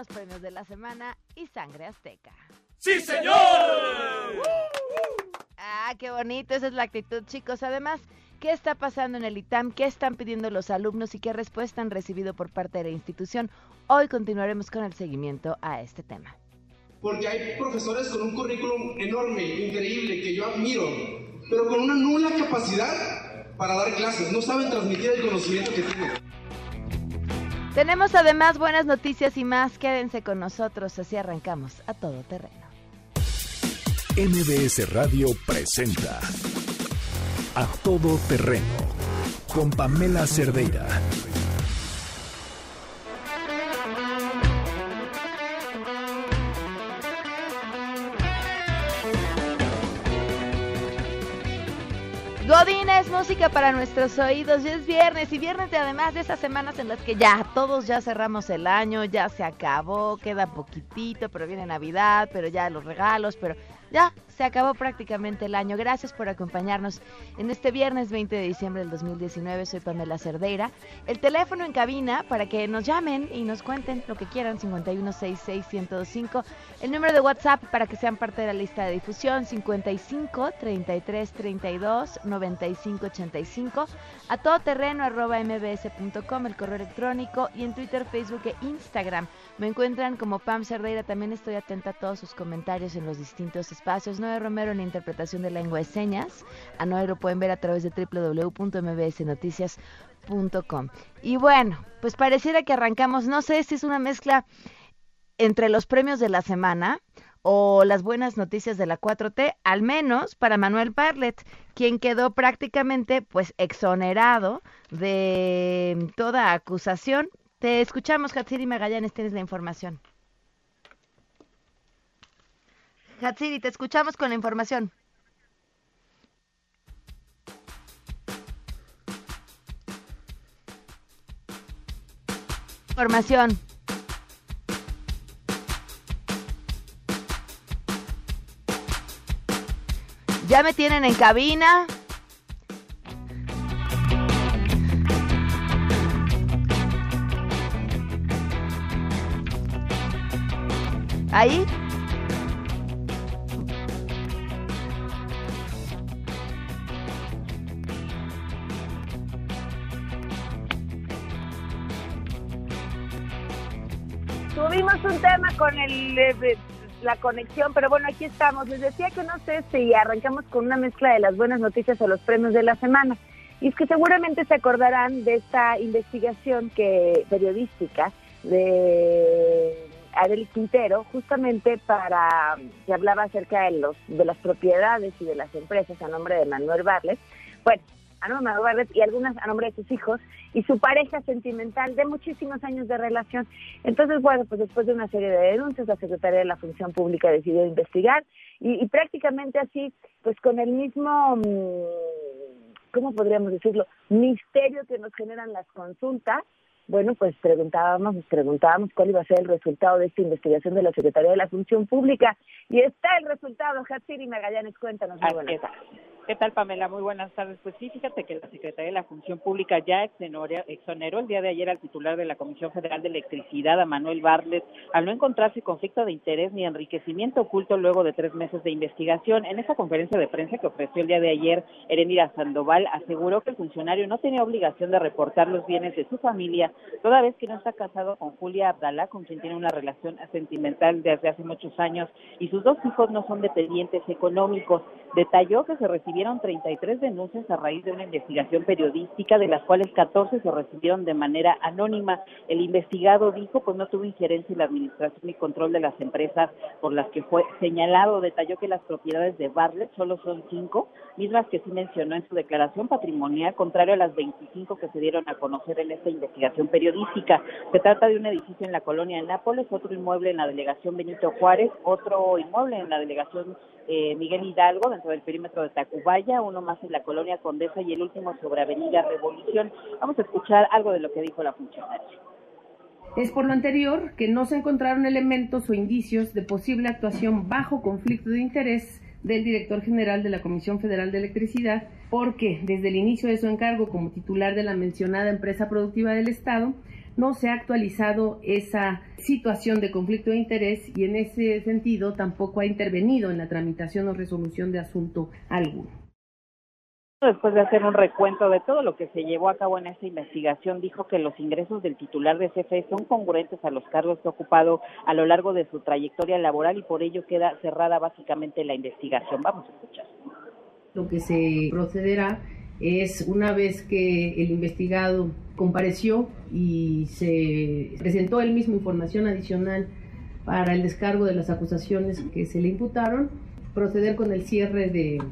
los premios de la semana y Sangre Azteca. ¡Sí, señor! Ah, qué bonito, esa es la actitud, chicos. Además, ¿qué está pasando en el ITAM? ¿Qué están pidiendo los alumnos y qué respuesta han recibido por parte de la institución? Hoy continuaremos con el seguimiento a este tema. Porque hay profesores con un currículum enorme, increíble, que yo admiro, pero con una nula capacidad para dar clases. No saben transmitir el conocimiento que tienen. Tenemos además buenas noticias y más. Quédense con nosotros, así arrancamos a todo terreno. MBS Radio presenta A Todo Terreno con Pamela Cerdeira. Godín es música para nuestros oídos. Ya es viernes y viernes de además de esas semanas en las que ya todos ya cerramos el año, ya se acabó, queda poquitito, pero viene Navidad, pero ya los regalos, pero ya se acabó prácticamente el año. Gracias por acompañarnos en este viernes 20 de diciembre del 2019. Soy Pamela Cerdeira. El teléfono en cabina para que nos llamen y nos cuenten lo que quieran, 5166125. El número de WhatsApp para que sean parte de la lista de difusión, 55 33 32 95 85. A todoterreno arroba mbs.com, el correo electrónico y en Twitter, Facebook e Instagram. Me encuentran como Pam Cerdeira. También estoy atenta a todos sus comentarios en los distintos espacios. Noé Romero en la interpretación de lengua de señas. A Noé lo pueden ver a través de www.mbsnoticias.com. Y bueno, pues pareciera que arrancamos, no sé si es una mezcla entre los premios de la semana o las buenas noticias de la 4T, al menos para Manuel Barlet, quien quedó prácticamente pues exonerado de toda acusación. Te escuchamos, Hatsiri Magallanes, tienes la información. Hatsiri, te escuchamos con la información. Información. Ya me tienen en cabina. Ahí. Tuvimos un tema con el, eh, la conexión, pero bueno, aquí estamos. Les decía que no sé si arrancamos con una mezcla de las buenas noticias o los premios de la semana. Y es que seguramente se acordarán de esta investigación que periodística de Adel Quintero, justamente para que hablaba acerca de los de las propiedades y de las empresas a nombre de Manuel Barlet. Bueno, a nombre de Barlet y algunas a nombre de sus hijos y su pareja sentimental de muchísimos años de relación. Entonces, bueno, pues después de una serie de denuncias, la Secretaría de la Función Pública decidió investigar y, y prácticamente así, pues con el mismo, mm, ¿cómo podríamos decirlo? Misterio que nos generan las consultas, bueno, pues preguntábamos, nos preguntábamos cuál iba a ser el resultado de esta investigación de la Secretaría de la Función Pública. Y está el resultado. Hatsiri Magallanes, cuéntanos. Muy buenas tardes. ¿Qué tal, Pamela? Muy buenas tardes. Pues sí, fíjate que la Secretaría de la Función Pública ya exoneró, el día de ayer al titular de la Comisión Federal de Electricidad, a Manuel Barlet, al no encontrarse conflicto de interés ni enriquecimiento oculto luego de tres meses de investigación. En esa conferencia de prensa que ofreció el día de ayer, Erenira Sandoval aseguró que el funcionario no tenía obligación de reportar los bienes de su familia toda vez que no está casado con Julia Abdalá, con quien tiene una relación sentimental desde hace muchos años, y sus dos hijos no son dependientes económicos. Detalló que se recibieron 33 denuncias a raíz de una investigación periodística, de las cuales 14 se recibieron de manera anónima. El investigado dijo pues no tuvo injerencia en la administración y control de las empresas por las que fue señalado. Detalló que las propiedades de Bartlett solo son cinco, mismas que sí mencionó en su declaración patrimonial, contrario a las 25 que se dieron a conocer en esta investigación periodística. Se trata de un edificio en la colonia de Nápoles, otro inmueble en la delegación Benito Juárez, otro inmueble en la delegación eh, Miguel Hidalgo, dentro del perímetro de Tacubaya, uno más en la colonia Condesa y el último sobre Avenida Revolución. Vamos a escuchar algo de lo que dijo la funcionaria. Es por lo anterior que no se encontraron elementos o indicios de posible actuación bajo conflicto de interés del director general de la Comisión Federal de Electricidad, porque desde el inicio de su encargo como titular de la mencionada empresa productiva del Estado, no se ha actualizado esa situación de conflicto de interés y en ese sentido tampoco ha intervenido en la tramitación o resolución de asunto alguno. Después de hacer un recuento de todo lo que se llevó a cabo en esta investigación, dijo que los ingresos del titular de CFE son congruentes a los cargos que ha ocupado a lo largo de su trayectoria laboral y por ello queda cerrada básicamente la investigación. Vamos a escuchar. Lo que se procederá es una vez que el investigado compareció y se presentó él mismo información adicional para el descargo de las acusaciones que se le imputaron, proceder con el cierre de,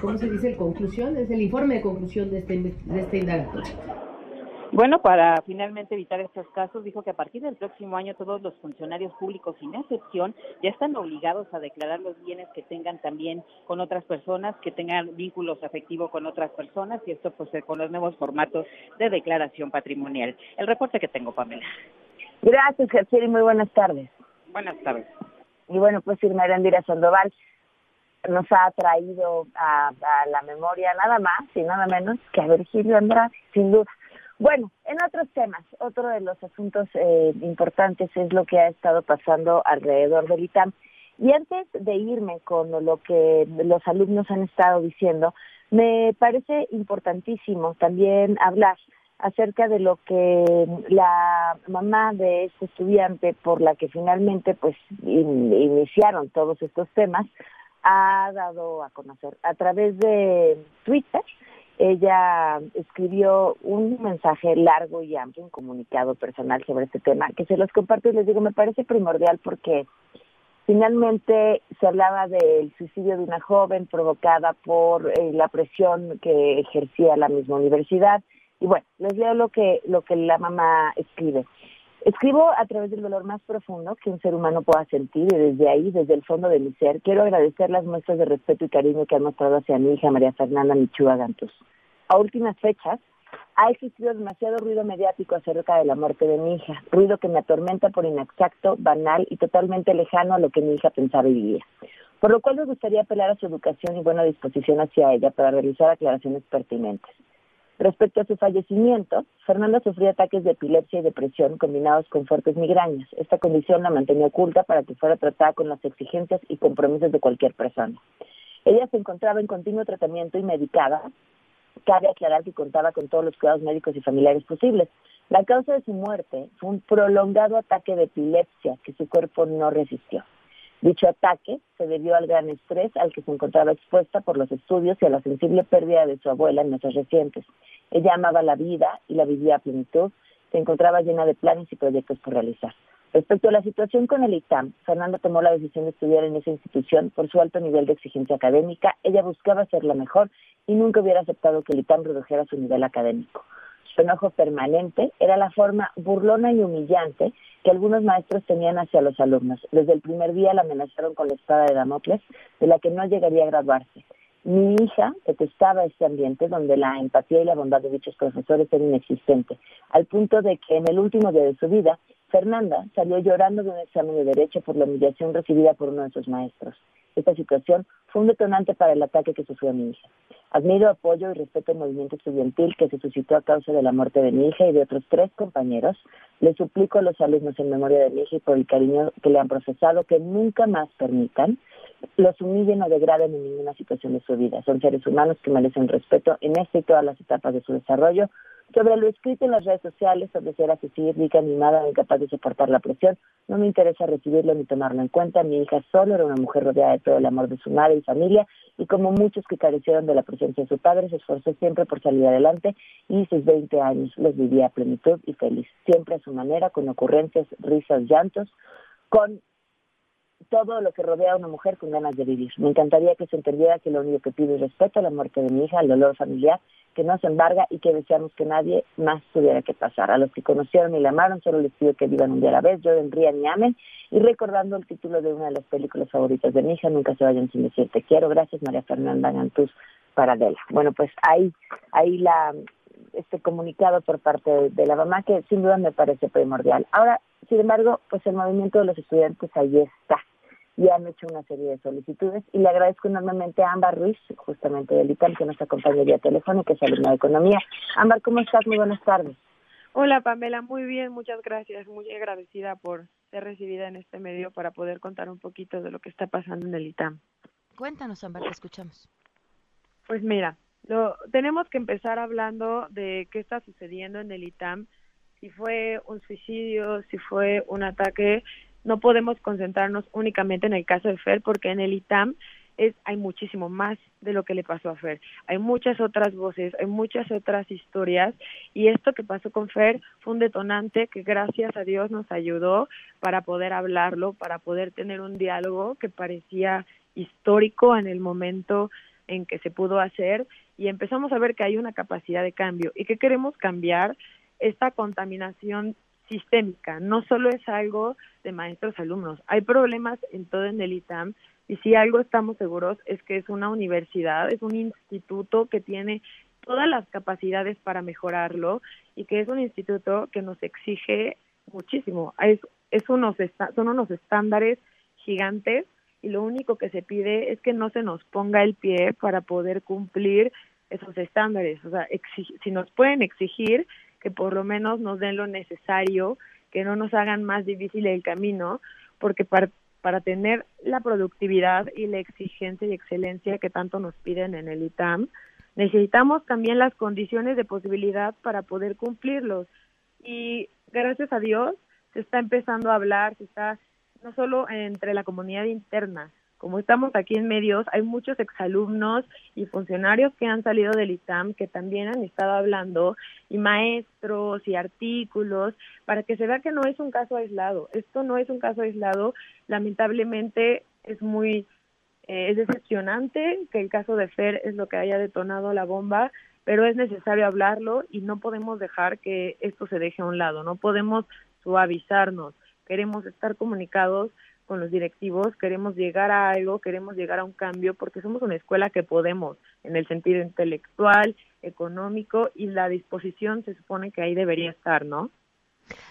¿cómo se dice? Conclusión, es el informe de conclusión de este, de este indagatorio. Bueno, para finalmente evitar estos casos, dijo que a partir del próximo año todos los funcionarios públicos, sin excepción, ya están obligados a declarar los bienes que tengan también con otras personas, que tengan vínculos afectivos con otras personas, y esto pues con los nuevos formatos de declaración patrimonial. El reporte que tengo, Pamela. Gracias, y muy buenas tardes. Buenas tardes. Y bueno, pues Irma Erendira Sandoval nos ha traído a, a, la memoria nada más y nada menos que a Virgilio Andrade, sin duda. Bueno, en otros temas, otro de los asuntos eh, importantes es lo que ha estado pasando alrededor del ITAM. Y antes de irme con lo que los alumnos han estado diciendo, me parece importantísimo también hablar acerca de lo que la mamá de este estudiante por la que finalmente pues iniciaron todos estos temas ha dado a conocer a través de Twitter ella escribió un mensaje largo y amplio, un comunicado personal sobre este tema, que se los comparto y les digo, me parece primordial porque finalmente se hablaba del suicidio de una joven provocada por eh, la presión que ejercía la misma universidad. Y bueno, les leo lo que, lo que la mamá escribe. Escribo a través del dolor más profundo que un ser humano pueda sentir y desde ahí, desde el fondo de mi ser, quiero agradecer las muestras de respeto y cariño que han mostrado hacia mi hija María Fernanda Michua Gantus. A últimas fechas, ha existido demasiado ruido mediático acerca de la muerte de mi hija, ruido que me atormenta por inexacto, banal y totalmente lejano a lo que mi hija pensaba y vivía. Por lo cual me gustaría apelar a su educación y buena disposición hacia ella para realizar aclaraciones pertinentes. Respecto a su fallecimiento, Fernanda sufría ataques de epilepsia y depresión combinados con fuertes migrañas. Esta condición la mantenía oculta para que fuera tratada con las exigencias y compromisos de cualquier persona. Ella se encontraba en continuo tratamiento y medicada. Cabe aclarar que contaba con todos los cuidados médicos y familiares posibles. La causa de su muerte fue un prolongado ataque de epilepsia que su cuerpo no resistió. Dicho ataque se debió al gran estrés al que se encontraba expuesta por los estudios y a la sensible pérdida de su abuela en meses recientes. Ella amaba la vida y la vivía a plenitud, se encontraba llena de planes y proyectos por realizar. Respecto a la situación con el ITAM, Fernanda tomó la decisión de estudiar en esa institución por su alto nivel de exigencia académica. Ella buscaba ser la mejor y nunca hubiera aceptado que el ITAM redujera su nivel académico. Su enojo permanente era la forma burlona y humillante que algunos maestros tenían hacia los alumnos. Desde el primer día la amenazaron con la espada de Damocles, de la que no llegaría a graduarse. Mi hija detestaba este ambiente donde la empatía y la bondad de dichos profesores era inexistente, al punto de que en el último día de su vida, Fernanda salió llorando de un examen de derecho por la humillación recibida por uno de sus maestros. Esta situación fue un detonante para el ataque que sufrió mi hija. Admiro, apoyo y respeto el movimiento estudiantil que se suscitó a causa de la muerte de mi hija y de otros tres compañeros. Le suplico a los alumnos en memoria de mi hija y por el cariño que le han procesado que nunca más permitan los humillen o degraden en ninguna situación de su vida. Son seres humanos que merecen respeto en esta y todas las etapas de su desarrollo. Sobre lo escrito en las redes sociales sobre ser asesina, rica, incapaz de soportar la presión, no me interesa recibirlo ni tomarlo en cuenta. Mi hija solo era una mujer rodeada de todo el amor de su madre y familia y como muchos que carecieron de la presencia de su padre, se esforzó siempre por salir adelante y sus 20 años los vivía a plenitud y feliz, siempre a su manera, con ocurrencias, risas, llantos, con todo lo que rodea a una mujer con ganas de vivir. Me encantaría que se entendiera que lo único que pido es respeto a la muerte de mi hija, al dolor familiar, que no se embarga y que deseamos que nadie más tuviera que pasar. A los que conocieron y la amaron, solo les pido que vivan un día a la vez, lloren, rían y amen. Y recordando el título de una de las películas favoritas de mi hija, Nunca se vayan sin decir te quiero. Gracias, María Fernanda Gantús Paradela. Bueno, pues ahí, ahí la este comunicado por parte de la mamá que sin duda me parece primordial. Ahora, sin embargo, pues el movimiento de los estudiantes ahí está y han hecho una serie de solicitudes y le agradezco enormemente a Ámbar Ruiz, justamente del ITAM, que nos acompaña vía telefónica, que es alumna de Economía. Ámbar, ¿cómo estás? Muy buenas tardes. Hola Pamela, muy bien, muchas gracias, muy agradecida por ser recibida en este medio para poder contar un poquito de lo que está pasando en el ITAM. Cuéntanos, Ámbar, te escuchamos. Pues mira, lo, tenemos que empezar hablando de qué está sucediendo en el ITAM, si fue un suicidio, si fue un ataque no podemos concentrarnos únicamente en el caso de Fer porque en el ITAM es, hay muchísimo más de lo que le pasó a Fer. Hay muchas otras voces, hay muchas otras historias y esto que pasó con Fer fue un detonante que gracias a Dios nos ayudó para poder hablarlo, para poder tener un diálogo que parecía histórico en el momento en que se pudo hacer y empezamos a ver que hay una capacidad de cambio y que queremos cambiar esta contaminación sistémica, no solo es algo de maestros alumnos, hay problemas en todo en el ITAM y si algo estamos seguros es que es una universidad, es un instituto que tiene todas las capacidades para mejorarlo y que es un instituto que nos exige muchísimo. Es, es unos son unos estándares gigantes y lo único que se pide es que no se nos ponga el pie para poder cumplir esos estándares. O sea, si nos pueden exigir, que por lo menos nos den lo necesario, que no nos hagan más difícil el camino, porque para, para tener la productividad y la exigencia y excelencia que tanto nos piden en el ITAM, necesitamos también las condiciones de posibilidad para poder cumplirlos. Y gracias a Dios se está empezando a hablar, se está no solo entre la comunidad interna, como estamos aquí en medios, hay muchos exalumnos y funcionarios que han salido del ITAM que también han estado hablando, y maestros y artículos, para que se vea que no es un caso aislado. Esto no es un caso aislado. Lamentablemente es muy, eh, es decepcionante que el caso de Fer es lo que haya detonado la bomba, pero es necesario hablarlo y no podemos dejar que esto se deje a un lado, no podemos suavizarnos. Queremos estar comunicados con los directivos, queremos llegar a algo, queremos llegar a un cambio, porque somos una escuela que podemos, en el sentido intelectual, económico, y la disposición se supone que ahí debería estar, ¿no?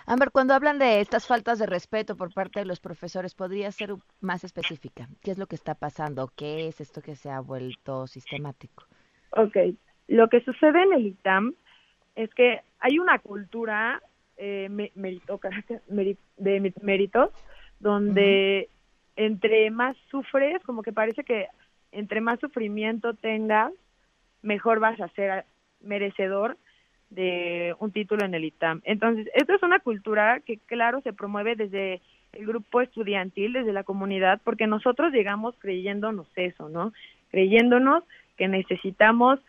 Amber, cuando hablan de estas faltas de respeto por parte de los profesores, ¿podría ser más específica? ¿Qué es lo que está pasando? ¿Qué es esto que se ha vuelto sistemático? Ok, lo que sucede en el ITAM es que hay una cultura eh, de méritos donde entre más sufres, como que parece que entre más sufrimiento tengas, mejor vas a ser merecedor de un título en el ITAM. Entonces, esto es una cultura que, claro, se promueve desde el grupo estudiantil, desde la comunidad, porque nosotros llegamos creyéndonos eso, ¿no? Creyéndonos que necesitamos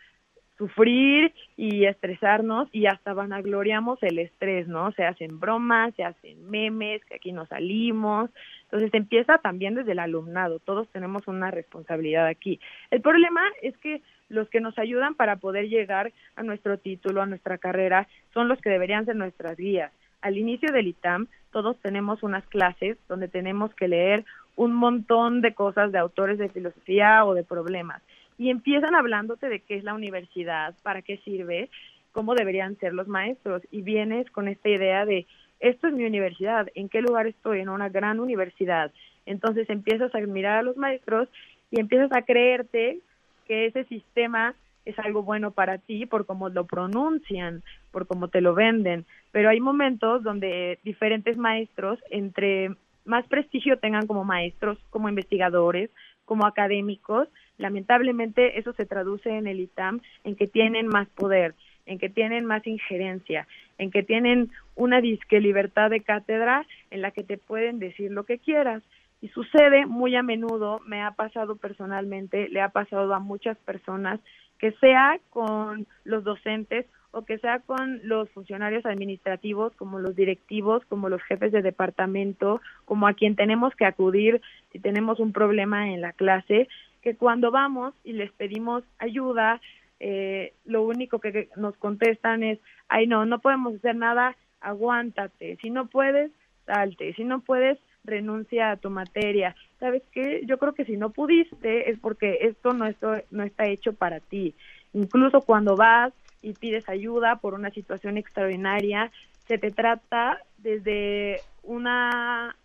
sufrir y estresarnos y hasta vanagloriamos el estrés, ¿no? Se hacen bromas, se hacen memes, que aquí nos salimos. Entonces empieza también desde el alumnado, todos tenemos una responsabilidad aquí. El problema es que los que nos ayudan para poder llegar a nuestro título, a nuestra carrera, son los que deberían ser nuestras guías. Al inicio del ITAM, todos tenemos unas clases donde tenemos que leer un montón de cosas de autores de filosofía o de problemas y empiezan hablándote de qué es la universidad, para qué sirve, cómo deberían ser los maestros y vienes con esta idea de esto es mi universidad, en qué lugar estoy, en una gran universidad. Entonces empiezas a admirar a los maestros y empiezas a creerte que ese sistema es algo bueno para ti por cómo lo pronuncian, por cómo te lo venden. Pero hay momentos donde diferentes maestros, entre más prestigio tengan como maestros, como investigadores, como académicos, lamentablemente eso se traduce en el ITAM en que tienen más poder. en que tienen más injerencia, en que tienen una disque libertad de cátedra en la que te pueden decir lo que quieras. Y sucede muy a menudo, me ha pasado personalmente, le ha pasado a muchas personas, que sea con los docentes o que sea con los funcionarios administrativos, como los directivos, como los jefes de departamento, como a quien tenemos que acudir si tenemos un problema en la clase, que cuando vamos y les pedimos ayuda, eh, lo único que nos contestan es, ay no, no podemos hacer nada, aguántate, si no puedes, salte, si no puedes, renuncia a tu materia. ¿Sabes qué? Yo creo que si no pudiste es porque esto no, esto no está hecho para ti. Incluso cuando vas y pides ayuda por una situación extraordinaria, se te trata desde una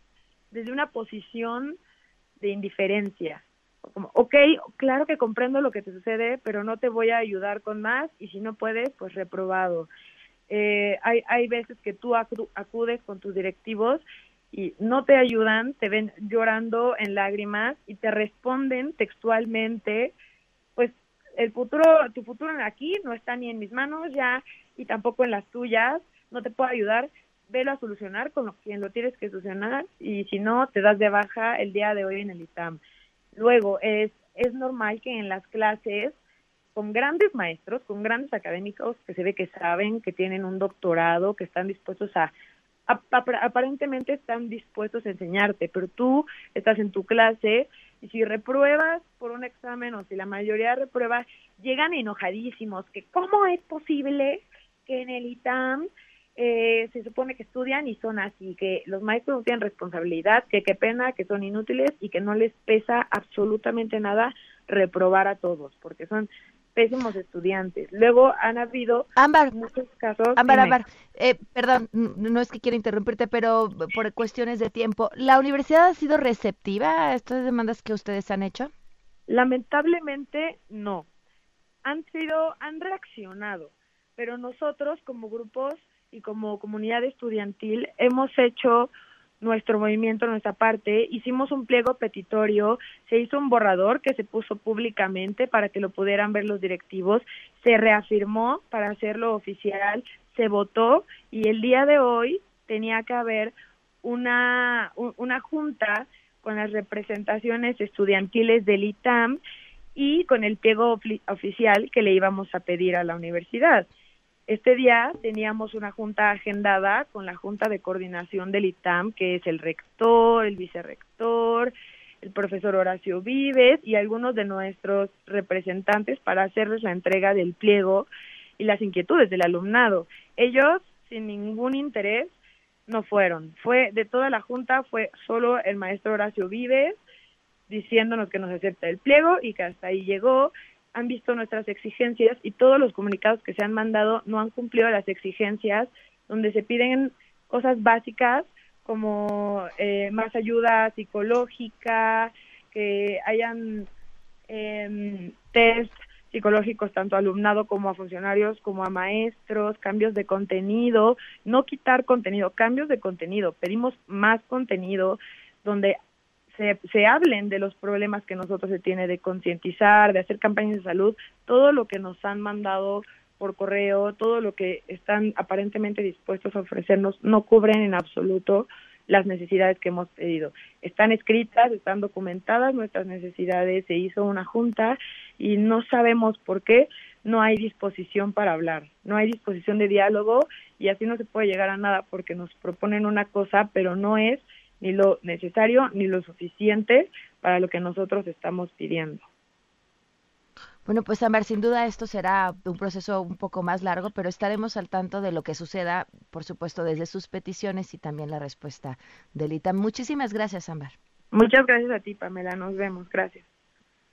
desde una posición de indiferencia. Como, ok, claro que comprendo lo que te sucede, pero no te voy a ayudar con más y si no puedes, pues reprobado. Eh, hay, hay veces que tú acudes con tus directivos y no te ayudan, te ven llorando en lágrimas y te responden textualmente, el futuro, tu futuro aquí no está ni en mis manos ya y tampoco en las tuyas, no te puedo ayudar, velo a solucionar con quien lo tienes que solucionar y si no, te das de baja el día de hoy en el ITAM. Luego, es, es normal que en las clases con grandes maestros, con grandes académicos que se ve que saben, que tienen un doctorado, que están dispuestos a, aparentemente están dispuestos a enseñarte, pero tú estás en tu clase y si repruebas por un examen o si la mayoría reprueba, llegan enojadísimos, que cómo es posible que en el ITAM eh, se supone que estudian y son así, que los maestros no tienen responsabilidad, que qué pena, que son inútiles y que no les pesa absolutamente nada reprobar a todos, porque son pésimos estudiantes. Luego han habido muchos casos. Ámbar, Ámbar, eh, perdón, no es que quiera interrumpirte, pero por cuestiones de tiempo, ¿la universidad ha sido receptiva a estas demandas que ustedes han hecho? Lamentablemente no. Han sido, han reaccionado, pero nosotros como grupos y como comunidad estudiantil hemos hecho nuestro movimiento, nuestra parte, hicimos un pliego petitorio, se hizo un borrador que se puso públicamente para que lo pudieran ver los directivos, se reafirmó para hacerlo oficial, se votó y el día de hoy tenía que haber una, una junta con las representaciones estudiantiles del ITAM y con el pliego oficial que le íbamos a pedir a la universidad. Este día teníamos una junta agendada con la Junta de Coordinación del ITAM, que es el rector, el vicerrector, el profesor Horacio Vives y algunos de nuestros representantes para hacerles la entrega del pliego y las inquietudes del alumnado. Ellos, sin ningún interés, no fueron. Fue de toda la junta, fue solo el maestro Horacio Vives diciéndonos que nos acepta el pliego y que hasta ahí llegó han visto nuestras exigencias y todos los comunicados que se han mandado no han cumplido las exigencias donde se piden cosas básicas como eh, más ayuda psicológica, que hayan eh, test psicológicos tanto a alumnado como a funcionarios como a maestros, cambios de contenido, no quitar contenido, cambios de contenido, pedimos más contenido donde se, se hablen de los problemas que nosotros se tiene de concientizar, de hacer campañas de salud, todo lo que nos han mandado por correo, todo lo que están aparentemente dispuestos a ofrecernos no cubren en absoluto las necesidades que hemos pedido. Están escritas, están documentadas nuestras necesidades, se hizo una junta y no sabemos por qué no hay disposición para hablar, no hay disposición de diálogo y así no se puede llegar a nada porque nos proponen una cosa, pero no es ni lo necesario ni lo suficiente para lo que nosotros estamos pidiendo. Bueno, pues Amar, sin duda esto será un proceso un poco más largo, pero estaremos al tanto de lo que suceda, por supuesto, desde sus peticiones y también la respuesta del ITAM. Muchísimas gracias, Ambar. Muchas gracias a ti, Pamela. Nos vemos. Gracias.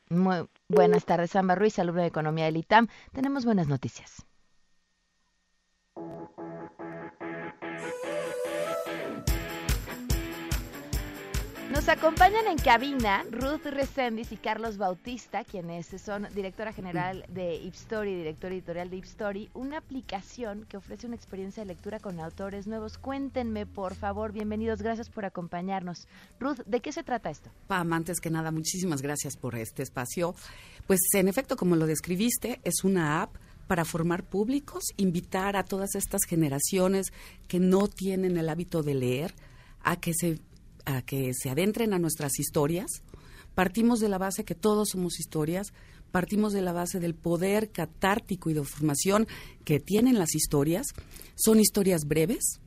Muy buenas tardes, Ambar Ruiz, alumno de Economía del ITAM. Tenemos buenas noticias. Nos acompañan en cabina Ruth Resendiz y Carlos Bautista, quienes son directora general de Ipstory, director editorial de Ipstory, una aplicación que ofrece una experiencia de lectura con autores nuevos. Cuéntenme, por favor, bienvenidos, gracias por acompañarnos. Ruth, ¿de qué se trata esto? Pam, antes que nada, muchísimas gracias por este espacio. Pues en efecto, como lo describiste, es una app para formar públicos, invitar a todas estas generaciones que no tienen el hábito de leer a que se, a que se adentren a nuestras historias. Partimos de la base que todos somos historias, partimos de la base del poder catártico y de formación que tienen las historias. Son historias breves,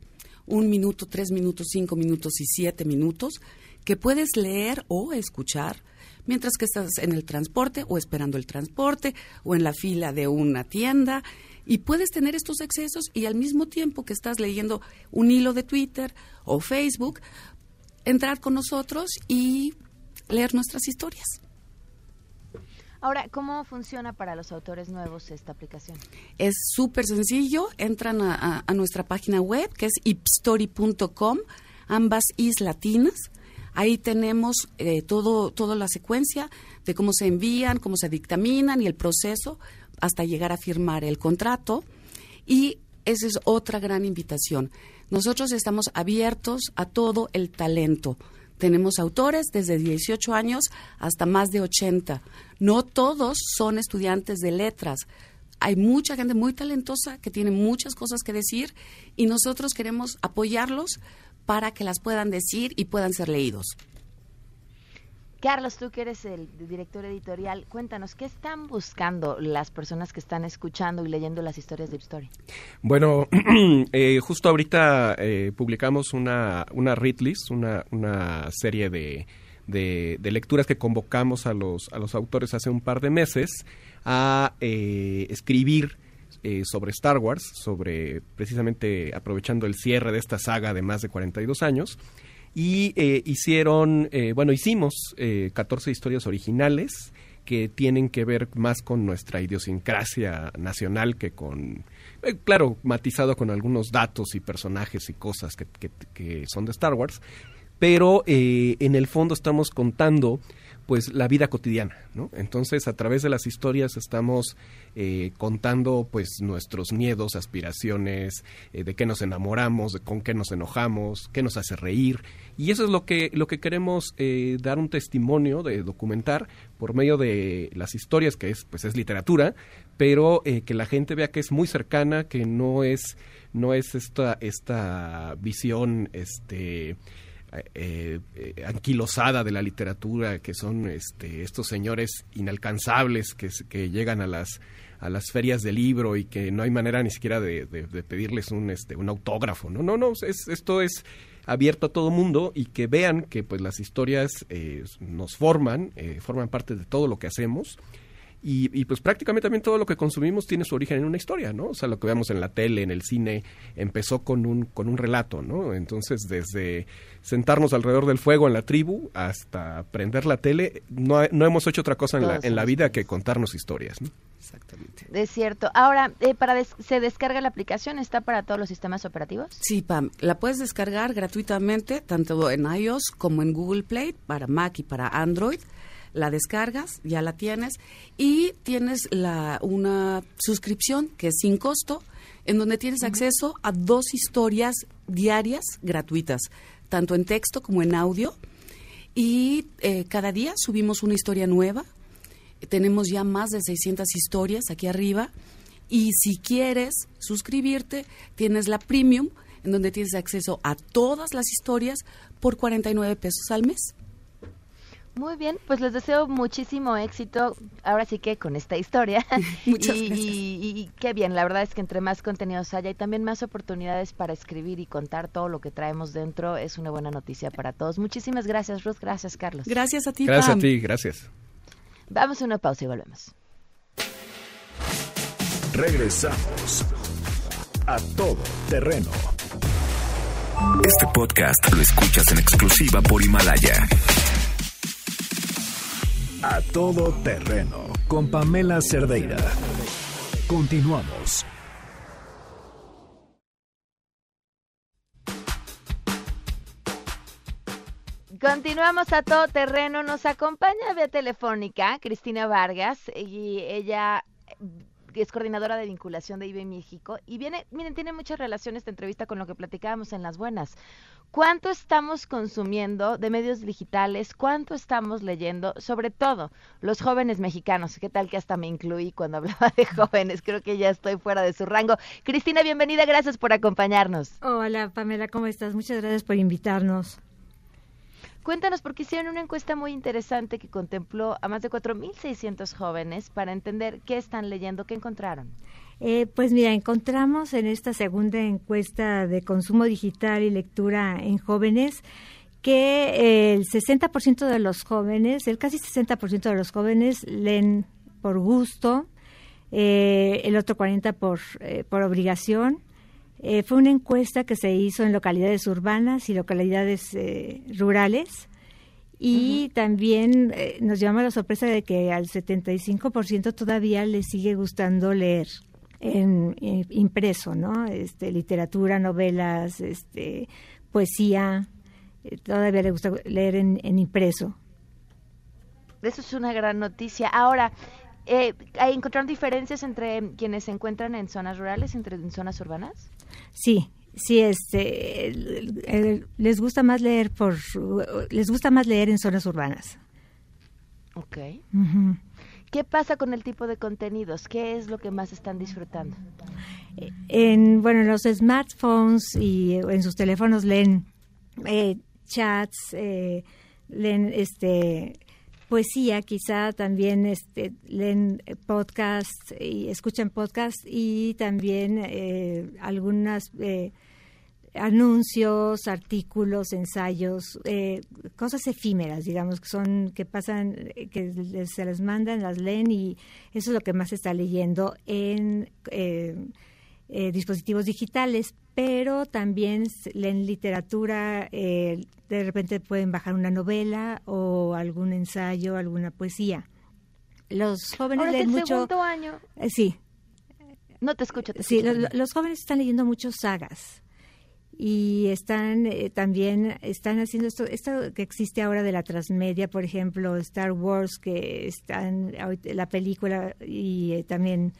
un minuto, tres minutos, cinco minutos y siete minutos, que puedes leer o escuchar mientras que estás en el transporte o esperando el transporte o en la fila de una tienda y puedes tener estos accesos y al mismo tiempo que estás leyendo un hilo de Twitter o Facebook, entrar con nosotros y leer nuestras historias. Ahora, ¿cómo funciona para los autores nuevos esta aplicación? Es súper sencillo, entran a, nuestra página web que es ipstory.com, ambas is latinas. Ahí tenemos eh, todo, toda la secuencia de cómo se envían, cómo se dictaminan y el proceso hasta llegar a firmar el contrato. Y esa es otra gran invitación. Nosotros estamos abiertos a todo el talento tenemos autores desde 18 años hasta más de 80. No todos son estudiantes de letras. Hay mucha gente muy talentosa que tiene muchas cosas que decir y nosotros queremos apoyarlos para que las puedan decir y puedan ser leídos. Carlos, tú que eres el director editorial, cuéntanos, ¿qué están buscando las personas que están escuchando y leyendo las historias de Story? Bueno, eh, justo ahorita eh, publicamos una, una read list, una, una serie de, de, lecturas que convocamos a los, a los autores hace un par de meses a eh, escribir sobre Star Wars, sobre precisamente aprovechando el cierre de esta saga de más de 42 años y eh, hicieron, eh, bueno, hicimos eh, 14 historias originales que tienen que ver más con nuestra idiosincrasia nacional que con, eh, claro, matizado con algunos datos y personajes y cosas que, que son de Star Wars, pero en el fondo estamos contando pues la vida cotidiana. Entonces a través de las historias estamos eh, contando pues nuestros miedos, aspiraciones, eh, de qué nos enamoramos, de con qué nos enojamos, qué nos hace reír y eso es lo que lo que queremos eh, dar un testimonio de documentar por medio de las historias que es pues es literatura, pero que la gente vea que es muy cercana, que no es no es esta esta visión este eh, eh, anquilosada de la literatura, que son este, estos señores inalcanzables que, que llegan a las ferias de libro y que no hay manera ni siquiera de, pedirles un este un autógrafo no no no es, esto es abierto a todo mundo y que vean que pues las historias eh, nos forman eh, forman parte de todo lo que hacemos y, pues prácticamente también todo lo que consumimos tiene su origen en una historia, ¿no? O sea, lo que vemos en la tele, en el cine, empezó con un, con un relato, ¿no? Entonces, desde sentarnos alrededor del fuego en la tribu hasta prender la tele, no, no hemos hecho otra cosa en la, en la vida que contarnos historias, ¿no? Exactamente. Es cierto. Ahora, eh, para ¿se descarga la aplicación? ¿Está para todos los sistemas operativos? Sí, Pam. La puedes descargar gratuitamente, tanto en iOS como en Google Play, para Mac y para Android la descargas, ya la tienes y tienes la, una suscripción que es sin costo, en donde tienes acceso a dos historias diarias gratuitas, tanto en texto como en audio. Y eh, cada día subimos una historia nueva. Tenemos ya más de 600 historias aquí arriba. Y si quieres suscribirte, tienes la premium, en donde tienes acceso a todas las historias por 49 pesos al mes. Muy bien, pues les deseo muchísimo éxito, ahora sí que con esta historia. Muchas y, gracias. Y, qué bien, la verdad es que entre más contenidos haya y también más oportunidades para escribir y contar todo lo que traemos dentro, es una buena noticia para todos. Muchísimas gracias, Ruth. Gracias, Carlos. Gracias a ti, Gracias a ti, gracias. Vamos a una pausa y volvemos. Regresamos a todo terreno. Este podcast lo escuchas en exclusiva por Himalaya. A todo terreno con Pamela Cerdeira. Continuamos. Continuamos a todo terreno. Nos acompaña vía telefónica Cristina Vargas y ella es coordinadora de vinculación de IBE México. Y viene, miren, tiene mucha relación esta entrevista con lo que platicábamos en las buenas. ¿Cuánto estamos consumiendo de medios digitales? ¿Cuánto estamos leyendo? Sobre todo los jóvenes mexicanos. ¿Qué tal que hasta me incluí cuando hablaba de jóvenes? Creo que ya estoy fuera de su rango. Cristina, bienvenida. Gracias por acompañarnos. Hola, Pamela, ¿cómo estás? Muchas gracias por invitarnos. Cuéntanos, porque hicieron una encuesta muy interesante que contempló a más de 4.600 jóvenes para entender qué están leyendo, qué encontraron. Eh, pues mira, encontramos en esta segunda encuesta de consumo digital y lectura en jóvenes que eh, el 60% de los jóvenes, el casi 60% de los jóvenes leen por gusto, eh, el otro 40% por, por obligación. Fue una encuesta que se hizo en localidades urbanas y localidades rurales y también nos llama la sorpresa de que al 75% todavía le sigue gustando leer en, impreso, ¿no? Este, literatura, novelas, este, poesía, eh, todavía le gusta leer en, impreso. Eso es una gran noticia. Ahora, eh, ¿encontraron diferencias entre quienes se encuentran en zonas rurales y entre en zonas urbanas? Sí, sí, este, les gusta más leer por, les gusta más leer en zonas urbanas. Ok. ¿Qué pasa con el tipo de contenidos? ¿Qué es lo que más están disfrutando? En, bueno, en los smartphones y en sus teléfonos leen eh, chats, eh, leen este poesía, quizá también este, leen podcasts y escuchan podcasts y también eh, algunas anuncios, artículos, ensayos, eh, cosas efímeras, digamos, que son que pasan, que se les mandan, las leen y eso es lo que más se está leyendo en eh, eh, dispositivos digitales, pero también leen literatura, de repente pueden bajar una novela o algún ensayo, alguna poesía. Los jóvenes leen mucho. segundo año. sí. No te escucho. sí, los jóvenes están leyendo muchos sagas y están eh, también están haciendo esto esto que existe ahora de la transmedia por ejemplo Star Wars que están la película y eh, también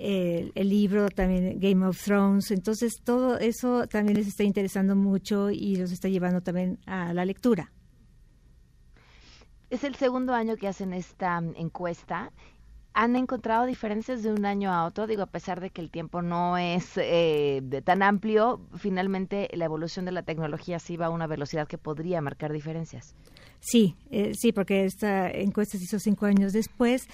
el libro también Game of Thrones entonces todo eso también les está interesando mucho y los está llevando también a la lectura es el segundo año que hacen esta mm, encuesta han encontrado diferencias de un año a otro, digo, a pesar de que el tiempo no es eh, de tan amplio, finalmente la evolución de la tecnología sí va a una velocidad que podría marcar diferencias. Sí, eh, sí, porque esta encuesta se hizo cinco años después.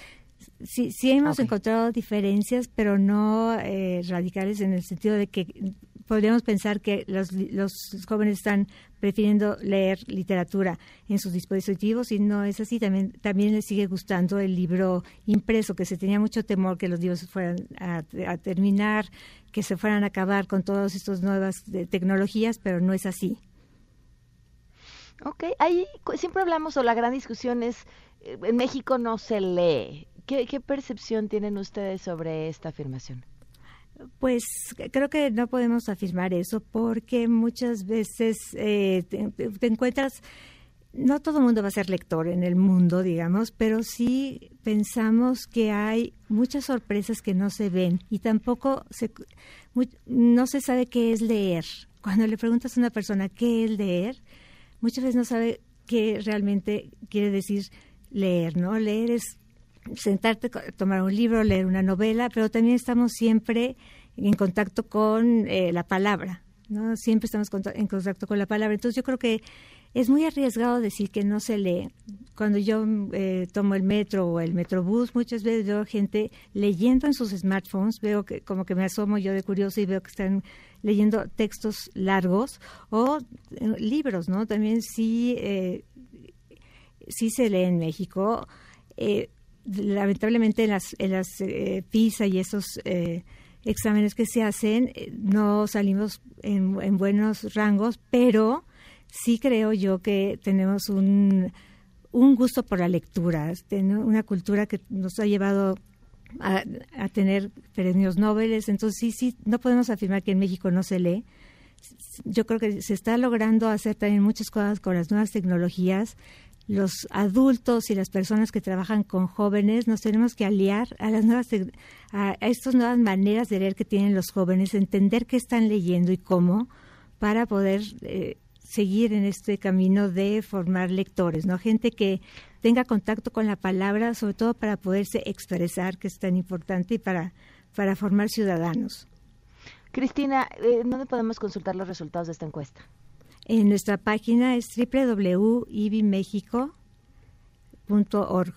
Sí, sí hemos encontrado diferencias, pero no eh, radicales en el sentido de que podríamos pensar que los, los jóvenes están prefiriendo leer literatura en sus dispositivos y no es así. También, también les sigue gustando el libro impreso, que se tenía mucho temor que los libros fueran a, terminar, que se fueran a acabar con todas estas nuevas tecnologías, pero no es así. Ok, ahí siempre hablamos o la gran discusión es, eh, en México no se lee. ¿Qué percepción tienen ustedes sobre esta afirmación? Pues creo que no podemos afirmar eso porque muchas veces eh, te, encuentras, no todo el mundo va a ser lector en el mundo, digamos, pero sí pensamos que hay muchas sorpresas que no se ven y tampoco se, no se sabe qué es leer. Cuando le preguntas a una persona qué es leer, muchas veces no sabe qué realmente quiere decir leer, ¿no? Leer es sentarte, tomar un libro, leer una novela, pero también estamos siempre en contacto con eh, la palabra, ¿no? Siempre estamos en contacto con la palabra. Entonces yo creo que es muy arriesgado decir que no se lee. Cuando yo eh, tomo el metro o el metrobús, muchas veces veo gente leyendo en sus smartphones, veo que como que me asomo yo de curioso y veo que están leyendo textos largos o eh, libros, ¿no? También sí, sí se lee en México. Eh, lamentablemente en las, las eh, PISA y esos eh, exámenes que se hacen eh, no salimos en, en, buenos rangos, pero sí creo yo que tenemos un, un gusto por la lectura, una cultura que nos ha llevado a, a tener premios Nobel, entonces sí, sí, no podemos afirmar que en México no se lee. Yo creo que se está logrando hacer también muchas cosas con las nuevas tecnologías los adultos y las personas que trabajan con jóvenes nos tenemos que aliar a las nuevas a, estas nuevas maneras de leer que tienen los jóvenes, entender qué están leyendo y cómo para poder eh, seguir en este camino de formar lectores, no gente que tenga contacto con la palabra, sobre todo para poderse expresar, que es tan importante y para para formar ciudadanos. Cristina, eh, ¿dónde podemos consultar los resultados de esta encuesta? En nuestra página es www.ibimexico.org.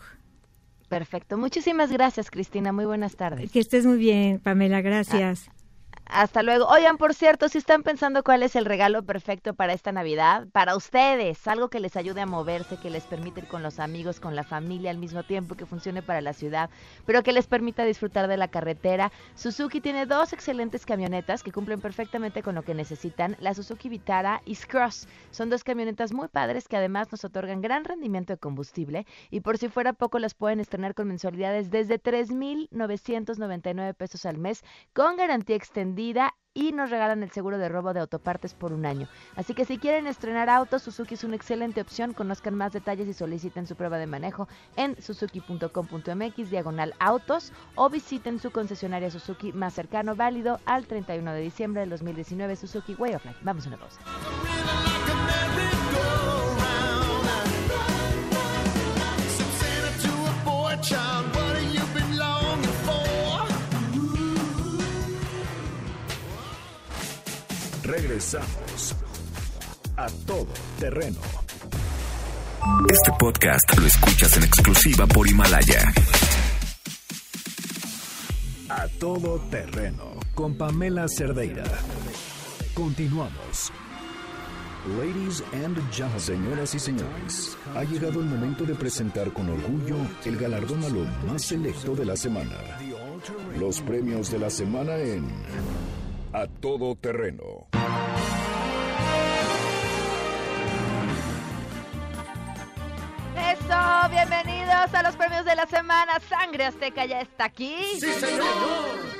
Perfecto. Muchísimas gracias, Cristina. Muy buenas tardes. Que estés muy bien, Pamela. Gracias. Hasta luego. Oigan, por cierto, si están pensando cuál es el regalo perfecto para esta Navidad, para ustedes, algo que les ayude a moverse, que les permita ir con los amigos, con la familia al mismo tiempo, que funcione para la ciudad, pero que les permita disfrutar de la carretera. Suzuki tiene dos excelentes camionetas que cumplen perfectamente con lo que necesitan, la Suzuki Vitara y Scross. Son dos camionetas muy padres que además nos otorgan gran rendimiento de combustible y por si fuera poco las pueden estrenar con mensualidades desde 3.999 pesos al mes con garantía extendida y nos regalan el seguro de robo de autopartes por un año. Así que si quieren estrenar autos, Suzuki es una excelente opción. Conozcan más detalles y soliciten su prueba de manejo en suzuki.com.mx diagonal autos o visiten su concesionaria Suzuki más cercano válido al 31 de diciembre del 2019 Suzuki Way of Life. Vamos a una pausa. Regresamos a todo terreno. Este podcast lo escuchas en exclusiva por Himalaya. A todo terreno con Pamela Cerdeira. Continuamos. Ladies and gentlemen, señoras y señores, ha llegado el momento de presentar con orgullo el galardón a lo más selecto de la semana. Los premios de la semana en A Todo Terreno. Bienvenidos a los premios de la semana. Sangre Azteca ya está aquí. Sí, señor.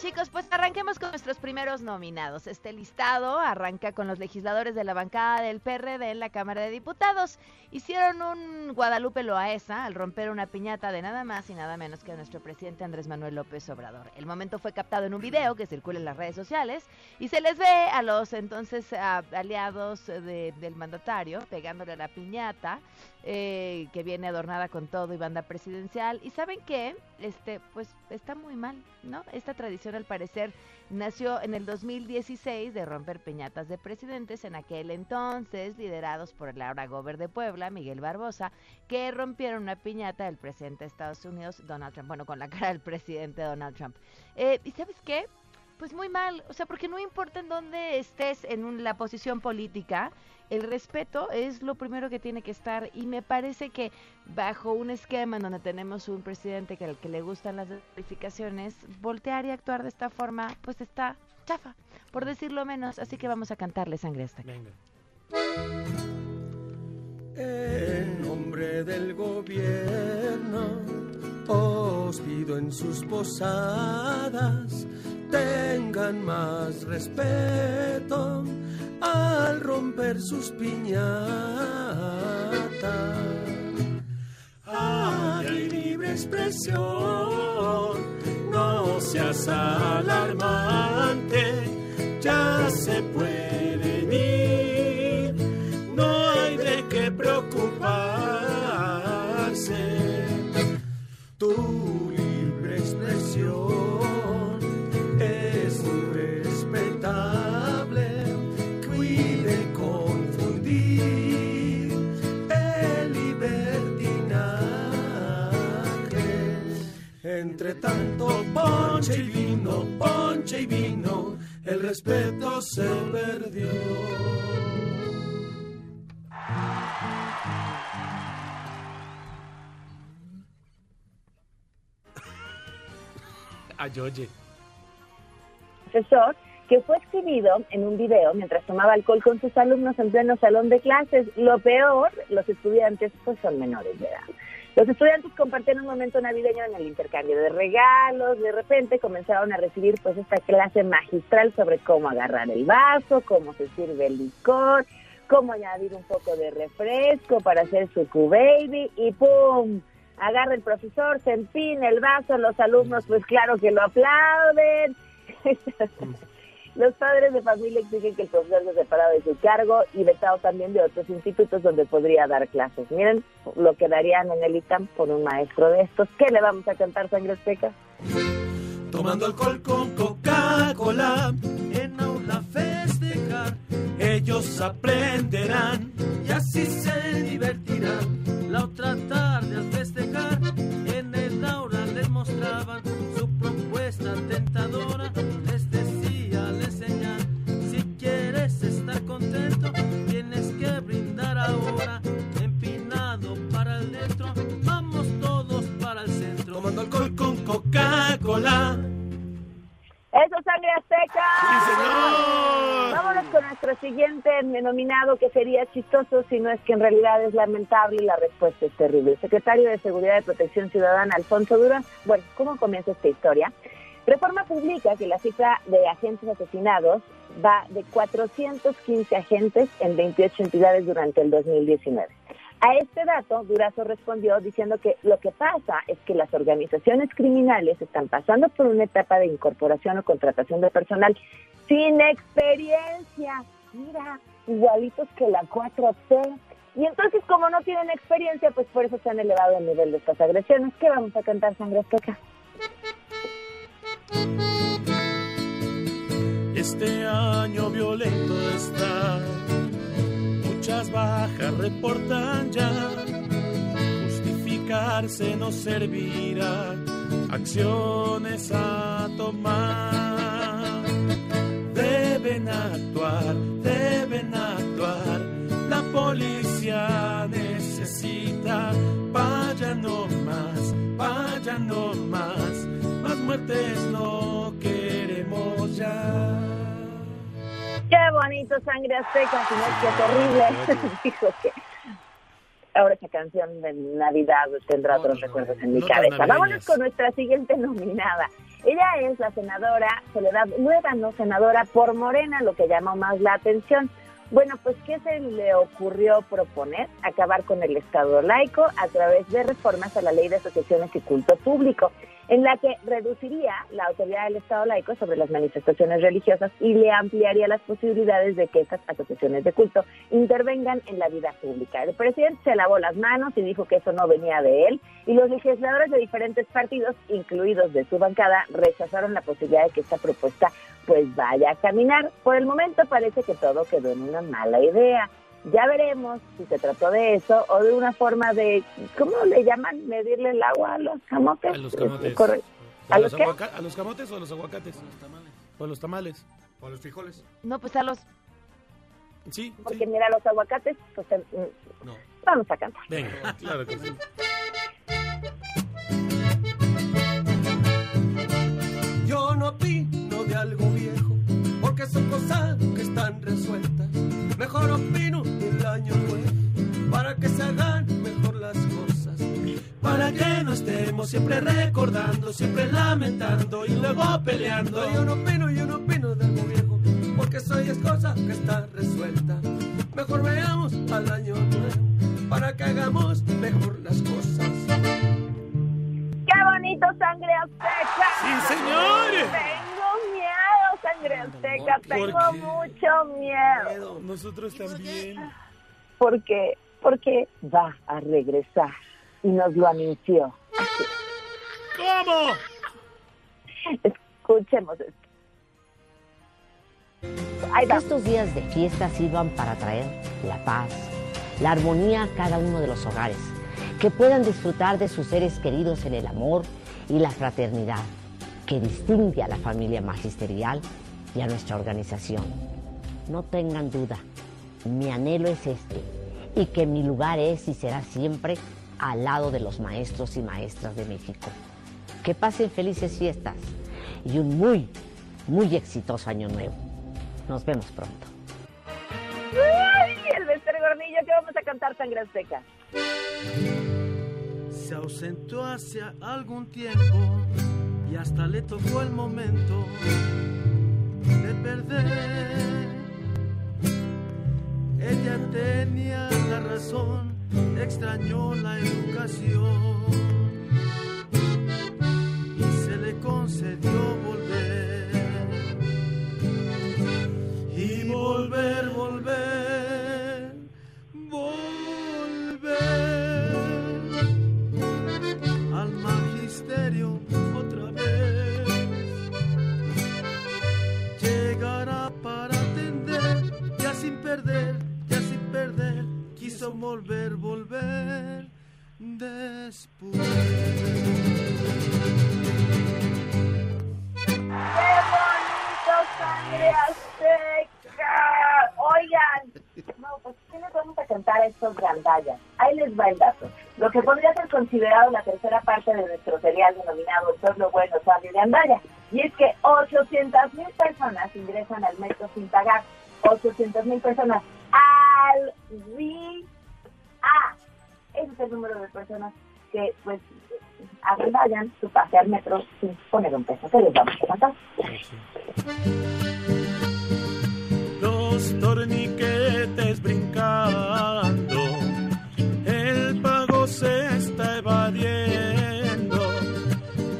Chicos, pues arranquemos con nuestros primeros nominados. Este listado arranca con los legisladores de la bancada del PRD en la Cámara de Diputados. Hicieron un Guadalupe Loaesa al romper una piñata de nada más y nada menos que nuestro presidente Andrés Manuel López Obrador. El momento fue captado en un video que circula en las redes sociales y se les ve a los entonces aliados del mandatario pegándole a la piñata. Eh, que viene adornada con todo y banda presidencial. Y saben que, este, pues está muy mal, ¿no? Esta tradición al parecer nació en el 2016 de romper peñatas de presidentes en aquel entonces, liderados por el ahora gober de Puebla, Miguel Barbosa, que rompieron una piñata del presidente de Estados Unidos, Donald Trump, bueno, con la cara del presidente Donald Trump. Eh, ¿Y sabes qué? Pues muy mal, o sea, porque no importa en dónde estés en la posición política, el respeto es lo primero que tiene que estar. Y me parece que bajo un esquema en donde tenemos un presidente que al que le gustan las verificaciones, voltear y actuar de esta forma, pues está chafa, por decirlo menos, así que vamos a cantarle sangre hasta acá. En nombre del gobierno os pido en sus posadas tengan más respeto al romper sus piñatas. Hay libre expresión, no seas alarmante, ya se pueden Entre tanto, ponche y vino, ponche y vino, el respeto se perdió. Ayoye. profesor que fue exhibido en un video mientras tomaba alcohol con sus alumnos en pleno salón de clases. Lo peor, los estudiantes pues son menores de edad. Los estudiantes compartieron un momento navideño en el intercambio de regalos. De repente comenzaron a recibir pues esta clase magistral sobre cómo agarrar el vaso, cómo se sirve el licor, cómo añadir un poco de refresco para hacer su Q-Baby y ¡pum! Agarra el profesor, se empina el vaso, los alumnos pues claro que lo aplauden. Los padres de familia exigen que el profesor se separado de su cargo y vetado también de otros institutos donde podría dar clases. Miren lo que darían en el ITAM por un maestro de estos. ¿Qué le vamos a cantar, Sangre Azteca? Tomando alcohol con Coca-Cola, en aula festejar, ellos aprenderán y así se divertirán. La otra tarde al festejar, en el aula les mostraban Coca-Cola. ¡Eso, Sangre Azteca! ¡Sí, señor! Vámonos con nuestro siguiente nominado que sería chistoso, si no es que en realidad es lamentable y la respuesta es terrible. El secretario de Seguridad y Protección Ciudadana, Alfonso Durán. Bueno, ¿cómo comienza esta historia? Reforma publica que la cifra de agentes asesinados va de 415 agentes en 28 entidades durante el 2019. A este dato, Durazo respondió diciendo que lo que pasa es que las organizaciones criminales están pasando por una etapa de incorporación o contratación de personal sin experiencia. Mira, igualitos que la 4T. Y entonces, como no tienen experiencia, pues por eso se han elevado el nivel de estas agresiones. ¿Qué vamos a cantar, Sangre Azteca? Este año violento está, muchas bajas reportan ya. Justificarse no servirá, acciones a tomar. Deben actuar, deben actuar, la policía necesita. Vaya no más, vaya no más, más muertes no queremos ya. Qué bonito, Sangre Azteca, si no es que es horrible. Dijo que ahora esa canción de Navidad tendrá otros recuerdos en mi cabeza. Vámonos con nuestra siguiente nominada. Ella es la senadora Soledad no senadora por Morena, lo que llamó más la atención. Bueno, pues, ¿qué se le ocurrió proponer? Acabar con el Estado laico a través de reformas a la Ley de Asociaciones y Culto Público, en la que reduciría la autoridad del Estado laico sobre las manifestaciones religiosas y le ampliaría las posibilidades de que estas asociaciones de culto intervengan en la vida pública. El presidente se lavó las manos y dijo que eso no venía de él, y los legisladores de diferentes partidos, incluidos de su bancada, rechazaron la posibilidad de que esta propuesta pues vaya a caminar. Por el momento parece que todo quedó en una mala idea. Ya veremos si se trató de eso o de una forma de, ¿cómo le llaman? Medirle el agua a los camotes. A los camotes. Corre- ¿A, ¿A los los qué? ¿A los camotes o a los aguacates? ¿O a los tamales? ¿O a los frijoles? No, pues a los... Sí, Porque mira, los aguacates, pues eh, mm, No. vamos a cantar. Venga, claro que sí. Yo no de algo viejo, porque son cosas que están resueltas. Mejor opino del año nuevo, para que se hagan mejor las cosas. Para que no estemos siempre recordando, siempre lamentando y luego peleando. Yo no opino, yo no opino de algo viejo, porque eso ya es cosa que está resuelta. Mejor veamos al año nuevo, para que hagamos mejor las cosas. Tengo mucho miedo. Nosotros también. Porque, porque va a regresar y nos lo anunció. ¿Cómo? Escuchemos esto. Que estos días de fiesta sirvan para traer la paz, la armonía a cada uno de los hogares, que puedan disfrutar de sus seres queridos en el amor y la fraternidad que distingue a la familia magisterial y a nuestra organización. No tengan duda, mi anhelo es este y que mi lugar es y será siempre al lado de los maestros y maestras de México. Que pasen felices fiestas y un muy, muy exitoso año nuevo. Nos vemos pronto. ¡Ay, el Bester Gordillo! ¿Qué vamos a cantar, Sangre Azteca? Se ausentó hace algún tiempo y hasta le tocó el momento de perder. ella tenía la razón, extrañó la educación Que podría ser considerado la tercera parte de nuestro serial denominado El pueblo bueno sale de Andaya. Y es que 800 mil personas ingresan al metro sin pagar. 800 mil personas al día. Ese es el número de personas que, pues, agandallan su pase al metro sin poner un peso. ¿Qué les vamos a cantar? los se está evadiendo,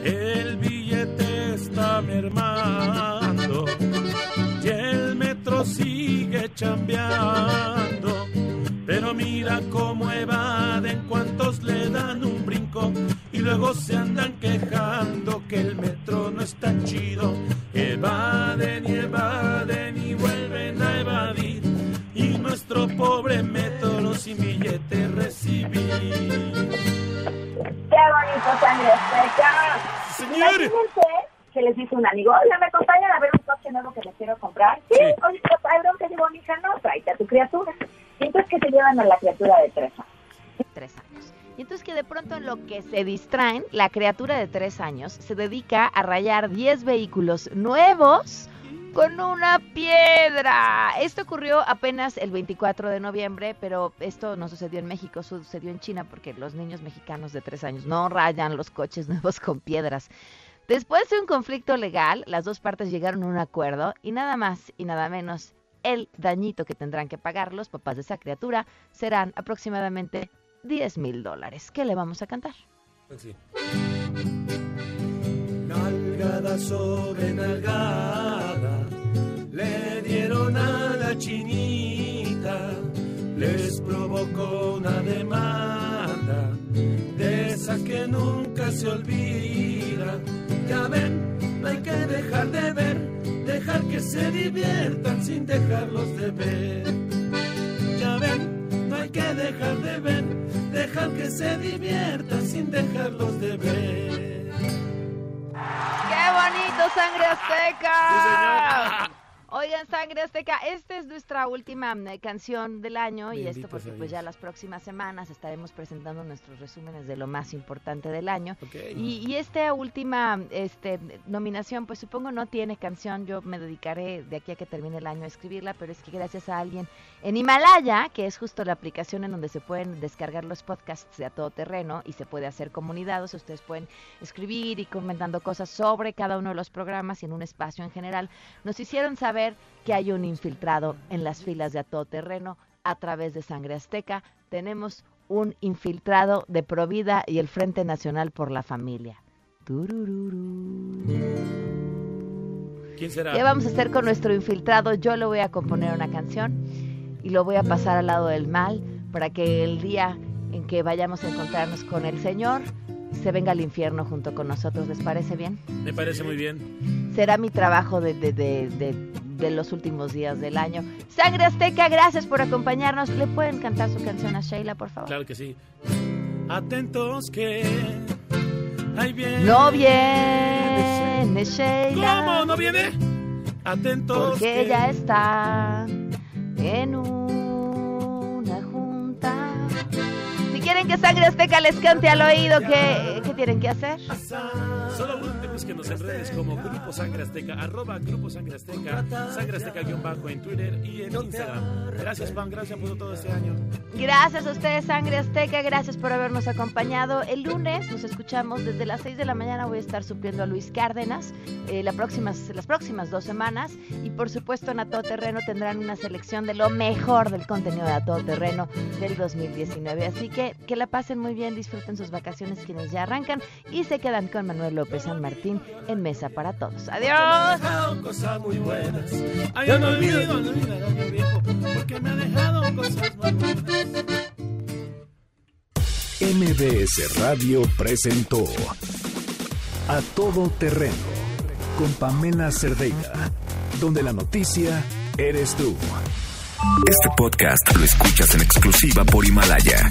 el billete está mermando y el metro sigue chambeando. Pero mira cómo evaden cuantos le dan un brinco y luego se andan quejando que el metro no está chido. Evaden y evaden recibir. ¡Qué bonito sangre azteca! Señor. Imagínense que les dice un amigo, oye, ¿me acompañan a ver un coche nuevo que les quiero comprar? Sí, oye, padrón, que digo, hija, no, tráete a tu criatura. Y entonces que se llevan a la criatura de tres años. Tres años. Y entonces que de pronto en lo que se distraen, la criatura de tres años se dedica a rayar 10 vehículos nuevos con una piedra. Esto ocurrió apenas el 24 de noviembre, pero esto no sucedió en México, sucedió en China porque los niños mexicanos de tres años no rayan los coches nuevos con piedras. Después de un conflicto legal, las dos partes llegaron a un acuerdo y nada más y nada menos el dañito que tendrán que pagar los papás de esa criatura serán aproximadamente 10 mil dólares. ¿Qué le vamos a cantar? Sobre nalgada, le dieron a la chinita, les provocó una demanda, de esa que nunca se olvida. Ya ven, no hay que dejar de ver, dejar que se diviertan sin dejarlos de ver. Ya ven, no hay que dejar de ver, dejar que se diviertan sin dejarlos de ver. ¡Qué bonito, Sangre Azteca! Oigan, Sangre Azteca, esta es nuestra última eh, canción del año y esto porque pues ya las próximas semanas estaremos presentando nuestros resúmenes de lo más importante del año. Y, y esta última este, nominación, pues supongo no tiene canción, yo me dedicaré de aquí a que termine el año a escribirla, pero es que gracias a alguien en Himalaya, que es justo la aplicación en donde se pueden descargar los podcasts de a todo terreno y se puede hacer comunidad, o sea, ustedes pueden escribir y comentando cosas sobre cada uno de los programas y en un espacio en general, nos hicieron saber que hay un infiltrado en las filas de a todo terreno a través de Sangre Azteca. Tenemos un infiltrado de Provida y el Frente Nacional por la Familia. ¿Quién será? ¿Qué vamos a hacer con nuestro infiltrado? Yo le voy a componer una canción y lo voy a pasar al lado del mal para que el día en que vayamos a encontrarnos con el Señor se venga al infierno junto con nosotros. ¿Les parece bien? Me parece muy bien. Será mi trabajo de, de, de, de, de los últimos días del año. Sangre Azteca, gracias por acompañarnos. ¿Le pueden cantar su canción a Sheila, por favor? Claro que sí. Atentos que ahí viene. No viene Sheila. ¿Cómo no viene? Atentos Porque que ella está en una junta. Si quieren que Sangre Azteca les cante al oído que, que tienen que hacer? Solo búsquenos en redes como Grupo Sangre Azteca, arroba Grupo Sangre Azteca, Sangre Azteca guion bajo en Twitter y en Instagram. Gracias, Pan, gracias por todo este año. Gracias a ustedes, Sangre Azteca, gracias por habernos acompañado. El lunes nos escuchamos desde las 6 de la mañana, voy a estar supliendo a Luis Cárdenas eh, próximas, las próximas dos semanas y por supuesto en A Todo Terreno tendrán una selección de lo mejor del contenido de A Todo Terreno del 2019. Así que que la pasen muy bien, disfruten sus vacaciones quienes ya arrancan y se quedan con Manuel López San Martín en Mesa para Todos. Adiós. Cosas muy buenas. Ay, yo no olvido, no olvido viejo, porque me ha dejado cosas muy buenas. MBS Radio presentó A Todo Terreno con Pamela Cerdeira, donde la noticia eres tú. Este podcast lo escuchas en exclusiva por Himalaya.